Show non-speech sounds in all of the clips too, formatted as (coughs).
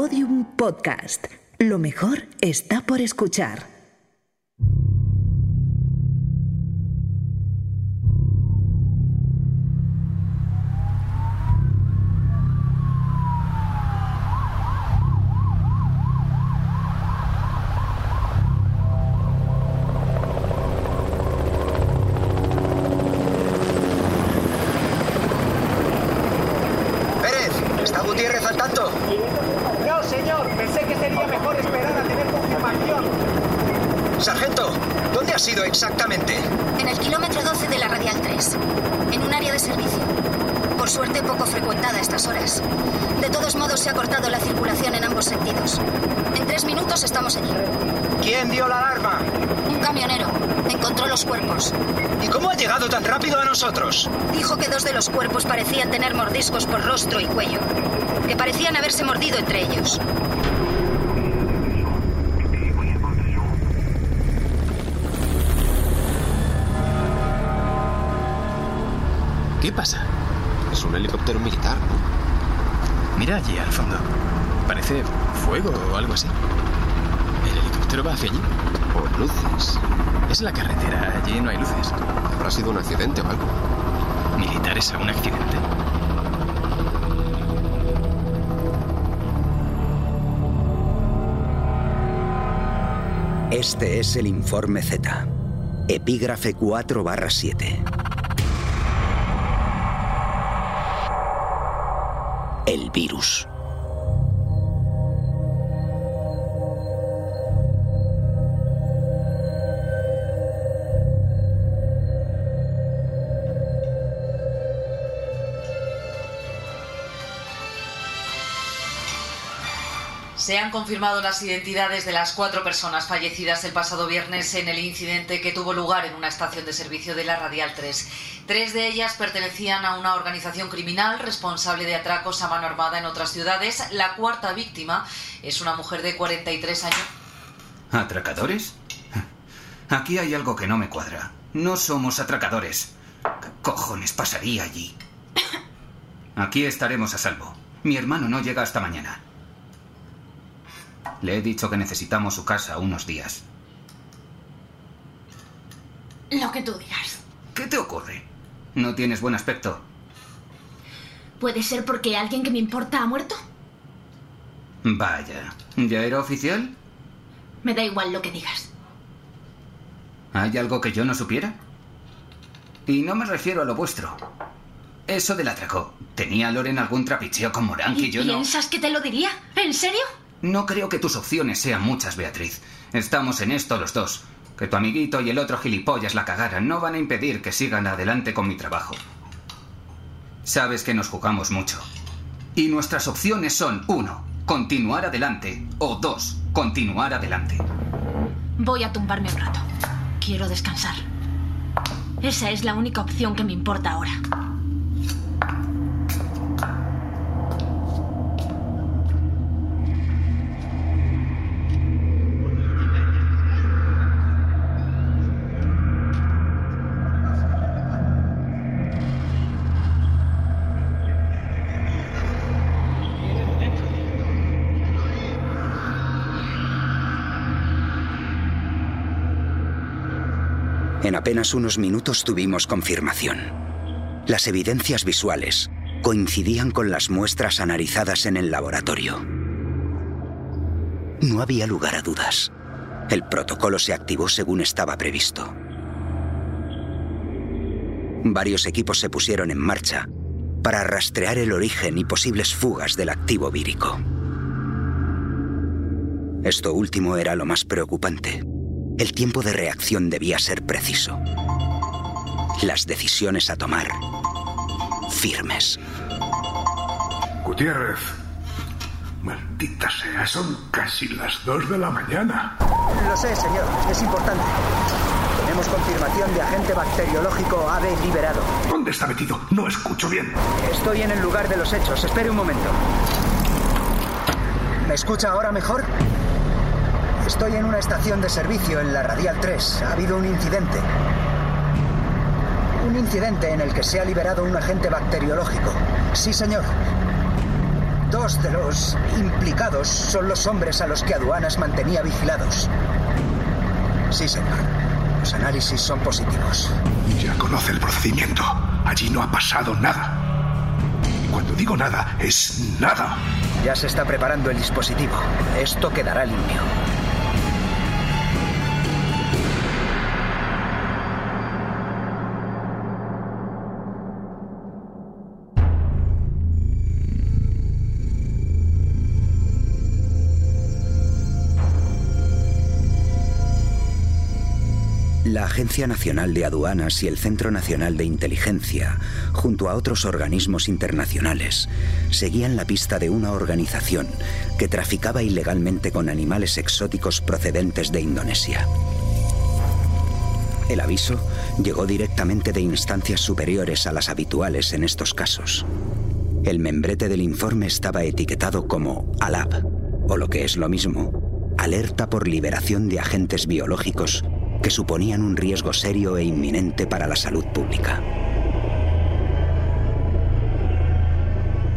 Podium Podcast. Lo mejor está por escuchar. Pérez, ¿está Gutiérrez al tanto? Señor. Pensé que sería mejor esperar a tener confirmación. Sargento, ¿dónde ha sido exactamente? En el kilómetro 12 de la Radial 3, en un área de servicio. Por suerte poco frecuentada a estas horas. De todos modos se ha cortado la circulación en ambos sentidos. En tres minutos estamos allí. ¿Quién dio la alarma? Un camionero encontró los cuerpos. ¿Y cómo ha llegado tan rápido a nosotros? Dijo que dos de los cuerpos parecían tener mordiscos por rostro y cuello. Que parecían haberse mordido entre ellos. ¿Qué pasa? Es un helicóptero militar, ¿no? Mira allí al fondo. Parece fuego o algo así. El helicóptero va hacia allí. O luces. Es la carretera, allí no hay luces. Habrá sido un accidente o algo. ¿Militares a un accidente? Este es el informe Z. Epígrafe 4 barra 7. El virus. Se han confirmado las identidades de las cuatro personas fallecidas el pasado viernes en el incidente que tuvo lugar en una estación de servicio de la Radial 3. Tres de ellas pertenecían a una organización criminal responsable de atracos a mano armada en otras ciudades. La cuarta víctima es una mujer de 43 años. ¿Atracadores? Aquí hay algo que no me cuadra. No somos atracadores. ¿Qué cojones pasaría allí? (coughs) Aquí estaremos a salvo. Mi hermano no llega hasta mañana. Le he dicho que necesitamos su casa unos días. Lo que tú digas. ¿Qué te ocurre? ¿No tienes buen aspecto? ¿Puede ser porque alguien que me importa ha muerto? Vaya, ¿ya era oficial? Me da igual lo que digas. ¿Hay algo que yo no supiera? Y no me refiero a lo vuestro. Eso del atraco. ¿Tenía Loren algún trapicheo con Morán que ¿Y yo no...? piensas que te lo diría? ¿En serio? No creo que tus opciones sean muchas, Beatriz. Estamos en esto los dos. Que tu amiguito y el otro gilipollas la cagaran no van a impedir que sigan adelante con mi trabajo. Sabes que nos jugamos mucho. Y nuestras opciones son, uno, continuar adelante, o dos, continuar adelante. Voy a tumbarme un rato. Quiero descansar. Esa es la única opción que me importa ahora. En apenas unos minutos tuvimos confirmación. Las evidencias visuales coincidían con las muestras analizadas en el laboratorio. No había lugar a dudas. El protocolo se activó según estaba previsto. Varios equipos se pusieron en marcha para rastrear el origen y posibles fugas del activo vírico. Esto último era lo más preocupante. El tiempo de reacción debía ser preciso. Las decisiones a tomar firmes. Gutiérrez. Maldita sea, son casi las dos de la mañana. Lo sé, señor. Es importante. Tenemos confirmación de agente bacteriológico AB liberado. ¿Dónde está metido? No escucho bien. Estoy en el lugar de los hechos. Espere un momento. ¿Me escucha ahora mejor? Estoy en una estación de servicio en la Radial 3. Ha habido un incidente. Un incidente en el que se ha liberado un agente bacteriológico. Sí, señor. Dos de los implicados son los hombres a los que aduanas mantenía vigilados. Sí, señor. Los análisis son positivos. Ya conoce el procedimiento. Allí no ha pasado nada. Y cuando digo nada, es nada. Ya se está preparando el dispositivo. Esto quedará limpio. La Agencia Nacional de Aduanas y el Centro Nacional de Inteligencia, junto a otros organismos internacionales, seguían la pista de una organización que traficaba ilegalmente con animales exóticos procedentes de Indonesia. El aviso llegó directamente de instancias superiores a las habituales en estos casos. El membrete del informe estaba etiquetado como ALAB, o lo que es lo mismo, alerta por liberación de agentes biológicos que suponían un riesgo serio e inminente para la salud pública.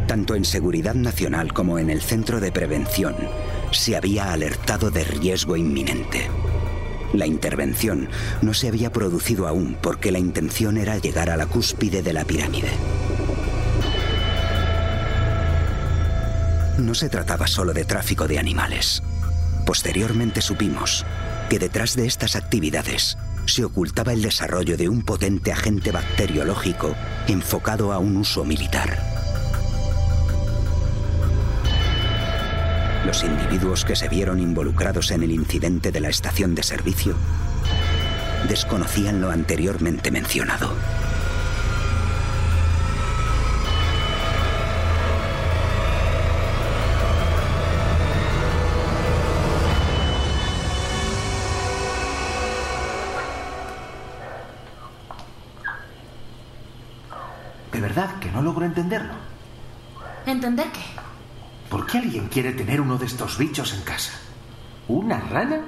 Tanto en Seguridad Nacional como en el Centro de Prevención se había alertado de riesgo inminente. La intervención no se había producido aún porque la intención era llegar a la cúspide de la pirámide. No se trataba solo de tráfico de animales. Posteriormente supimos que detrás de estas actividades se ocultaba el desarrollo de un potente agente bacteriológico enfocado a un uso militar. Los individuos que se vieron involucrados en el incidente de la estación de servicio desconocían lo anteriormente mencionado. Verdad que no logro entenderlo. ¿Entender qué? ¿Por qué alguien quiere tener uno de estos bichos en casa? ¿Una rana?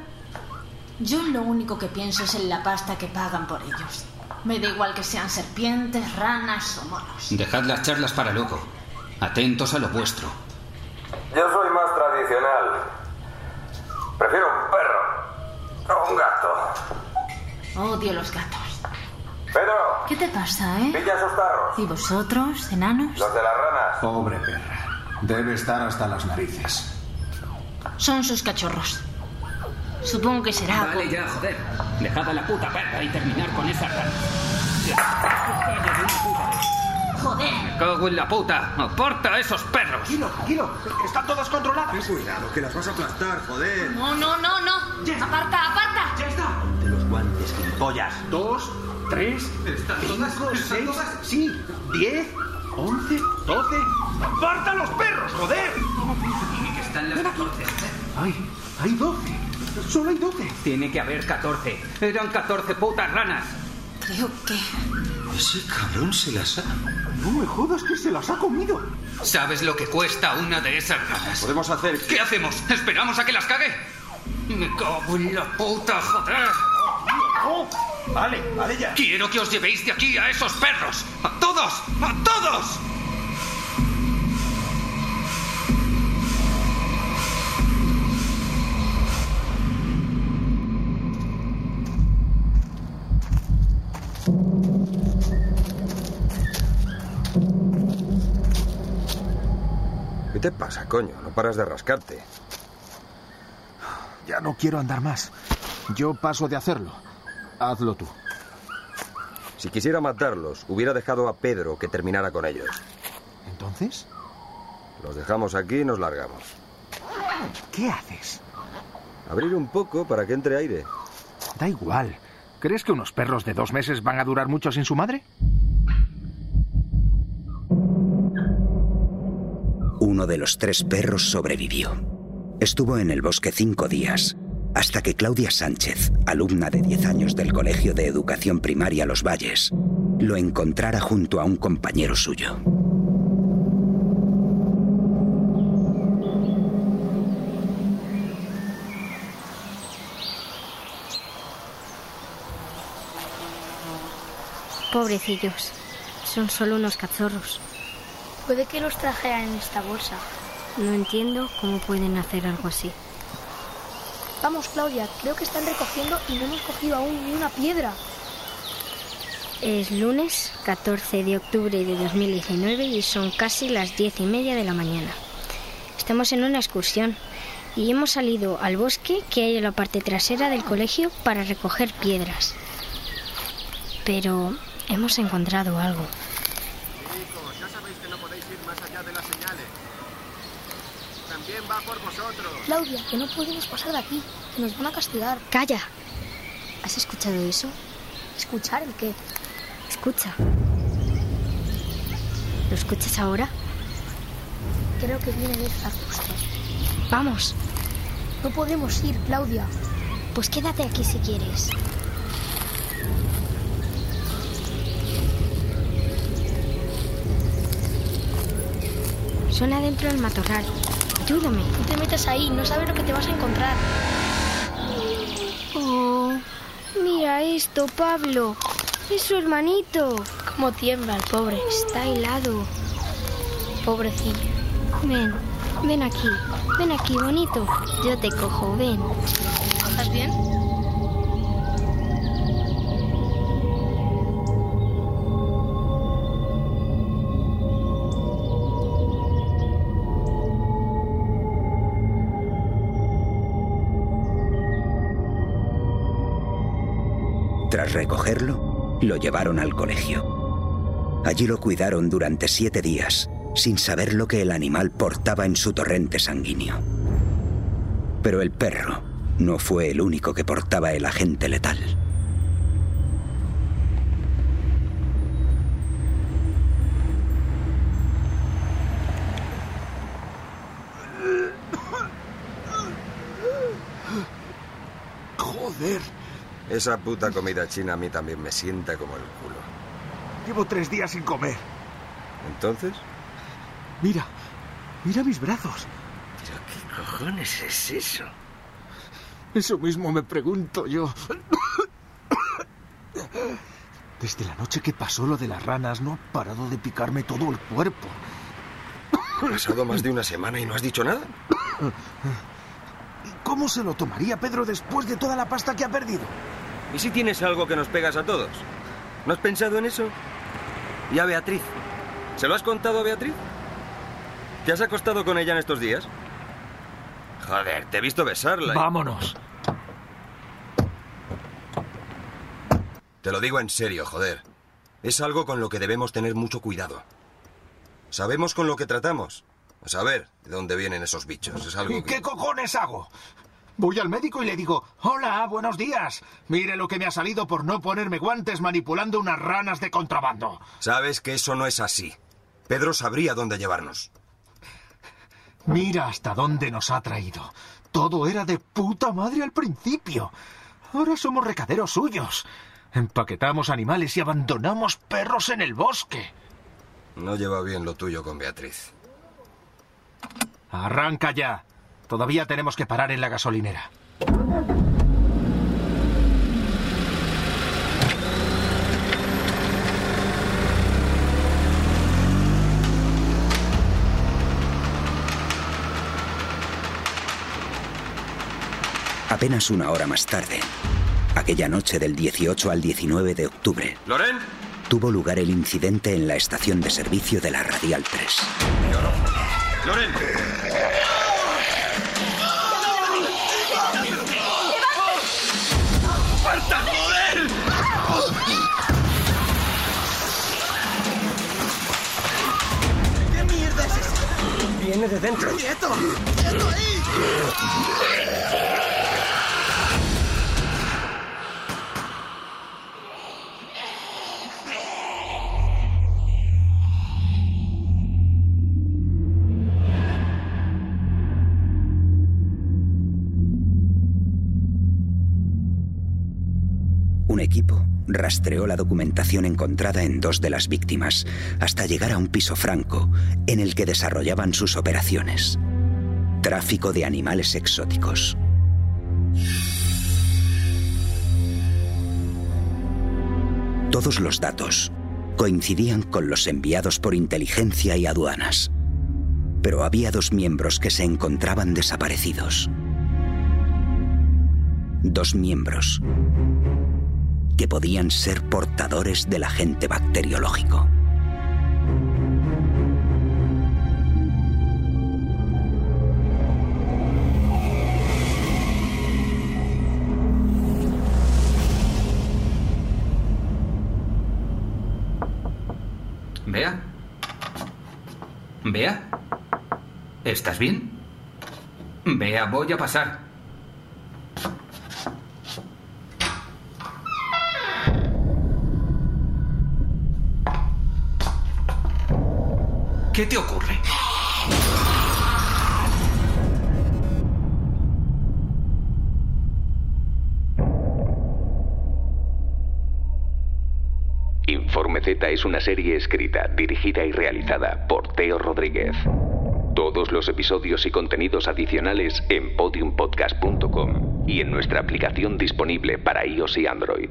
Yo lo único que pienso es en la pasta que pagan por ellos. Me da igual que sean serpientes, ranas o monos. Dejad las charlas para luego. Atentos a lo vuestro. Yo soy más tradicional. Prefiero un perro. O un gato. Odio los gatos. Pedro, ¿Qué te pasa, eh? pilla esos tarros. ¿Y vosotros, enanos? Los de las ranas. Pobre perra. Debe estar hasta las narices. Son sus cachorros. Supongo que será. Vale ya, joder. Dejad a la puta perra y terminar con esa rana. Joder. Me cago en la puta. ¡Aporta a esos perros! Tranquilo, tranquilo. Están todas controladas. Cuidado, que las vas a aplastar, joder. No, no, no, no. Aparta, aparta. Ya está. De los guantes, gilipollas. Dos, tres, cinco, seis, sí, diez, once, doce. ¡Aparta los perros, joder! Tiene que estar las 14. ¡Ay! ¡Hay doce! ¡Solo hay doce! Tiene que haber 14. Eran 14 putas ranas. Creo que. Ese cabrón se las ha... No me jodas que se las ha comido. ¿Sabes lo que cuesta una de esas ranas? Podemos hacer... ¿Qué hacemos? ¿Esperamos a que las cague? Me cago en la puta, joder. ¡Oh! Vale, vale ya. Quiero que os llevéis de aquí a esos perros. ¡A todos! ¡A todos! ¿Qué te pasa, coño? No paras de rascarte. Ya no quiero andar más. Yo paso de hacerlo. Hazlo tú. Si quisiera matarlos, hubiera dejado a Pedro que terminara con ellos. ¿Entonces? Los dejamos aquí y nos largamos. ¿Qué haces? Abrir un poco para que entre aire. Da igual. ¿Crees que unos perros de dos meses van a durar mucho sin su madre? Uno de los tres perros sobrevivió. Estuvo en el bosque cinco días, hasta que Claudia Sánchez, alumna de 10 años del Colegio de Educación Primaria Los Valles, lo encontrara junto a un compañero suyo. Pobrecillos. Son solo unos cachorros. Puede que los trajeran en esta bolsa. No entiendo cómo pueden hacer algo así. Vamos, Claudia, creo que están recogiendo y no hemos cogido aún ni una piedra. Es lunes 14 de octubre de 2019 y son casi las diez y media de la mañana. Estamos en una excursión y hemos salido al bosque que hay en la parte trasera del colegio para recoger piedras. Pero hemos encontrado algo. Chicos, ya sabéis que no podéis ir más allá de las señales. También va por vosotros. Claudia, que no podemos pasar de aquí, que nos van a castigar. Calla. ¿Has escuchado eso? ¿Escuchar el qué? Escucha. ¿Lo escuchas ahora? Creo que viene de esta justo. Vamos. No podemos ir, Claudia. Pues quédate aquí si quieres. Suena dentro del matorral. Ayúdame. No te metas ahí, no sabes lo que te vas a encontrar. Oh, mira esto, Pablo. Es su hermanito. Cómo tiembla el pobre. Está helado. Pobrecillo. Ven, ven aquí. Ven aquí, bonito. Yo te cojo, ven. ¿Estás bien? Recogerlo, lo llevaron al colegio. Allí lo cuidaron durante siete días, sin saber lo que el animal portaba en su torrente sanguíneo. Pero el perro no fue el único que portaba el agente letal. Esa puta comida china a mí también me sienta como el culo. llevo tres días sin comer. ¿Entonces? Mira, mira mis brazos. ¿Qué cojones es eso? Eso mismo me pregunto yo. Desde la noche que pasó lo de las ranas no ha parado de picarme todo el cuerpo. Ha pasado más de una semana y no has dicho nada. ¿Y cómo se lo tomaría Pedro después de toda la pasta que ha perdido? ¿Y si tienes algo que nos pegas a todos? ¿No has pensado en eso? ¿Y a Beatriz? ¿Se lo has contado a Beatriz? ¿Te has acostado con ella en estos días? Joder, te he visto besarla. y- Vámonos. Te lo digo en serio, joder. Es algo con lo que debemos tener mucho cuidado. Sabemos con lo que tratamos. A saber de dónde vienen esos bichos. Es algo ¿Y que... qué cojones hago? Voy al médico y le digo, hola, buenos días. Mire lo que me ha salido por no ponerme guantes manipulando unas ranas de contrabando. Sabes que eso no es así. Pedro sabría dónde llevarnos. Mira hasta dónde nos ha traído. Todo era de puta madre al principio. Ahora somos recaderos suyos. Empaquetamos animales y abandonamos perros en el bosque. No lleva bien lo tuyo con Beatriz. Arranca ya. Todavía tenemos que parar en la gasolinera. Apenas una hora más tarde, aquella noche del 18 al 19 de octubre, ¿Loren? tuvo lugar el incidente en la estación de servicio de la Radial 3. ¡Loren! Viene de dentro. ¡Quieto! ¡Quieto! Rastreó la documentación encontrada en dos de las víctimas hasta llegar a un piso franco en el que desarrollaban sus operaciones. Tráfico de animales exóticos. Todos los datos coincidían con los enviados por inteligencia y aduanas. pero había dos miembros que se encontraban desaparecidos. Dos miembros que podían ser portadores del agente bacteriológico. Vea. Vea. ¿Estás bien? Vea, voy a pasar. ¿Qué te ocurre? Informe Z es una serie escrita, dirigida y realizada por Teo Rodríguez. Todos los episodios y contenidos adicionales en podiumpodcast.com y en nuestra aplicación disponible para iOS y Android.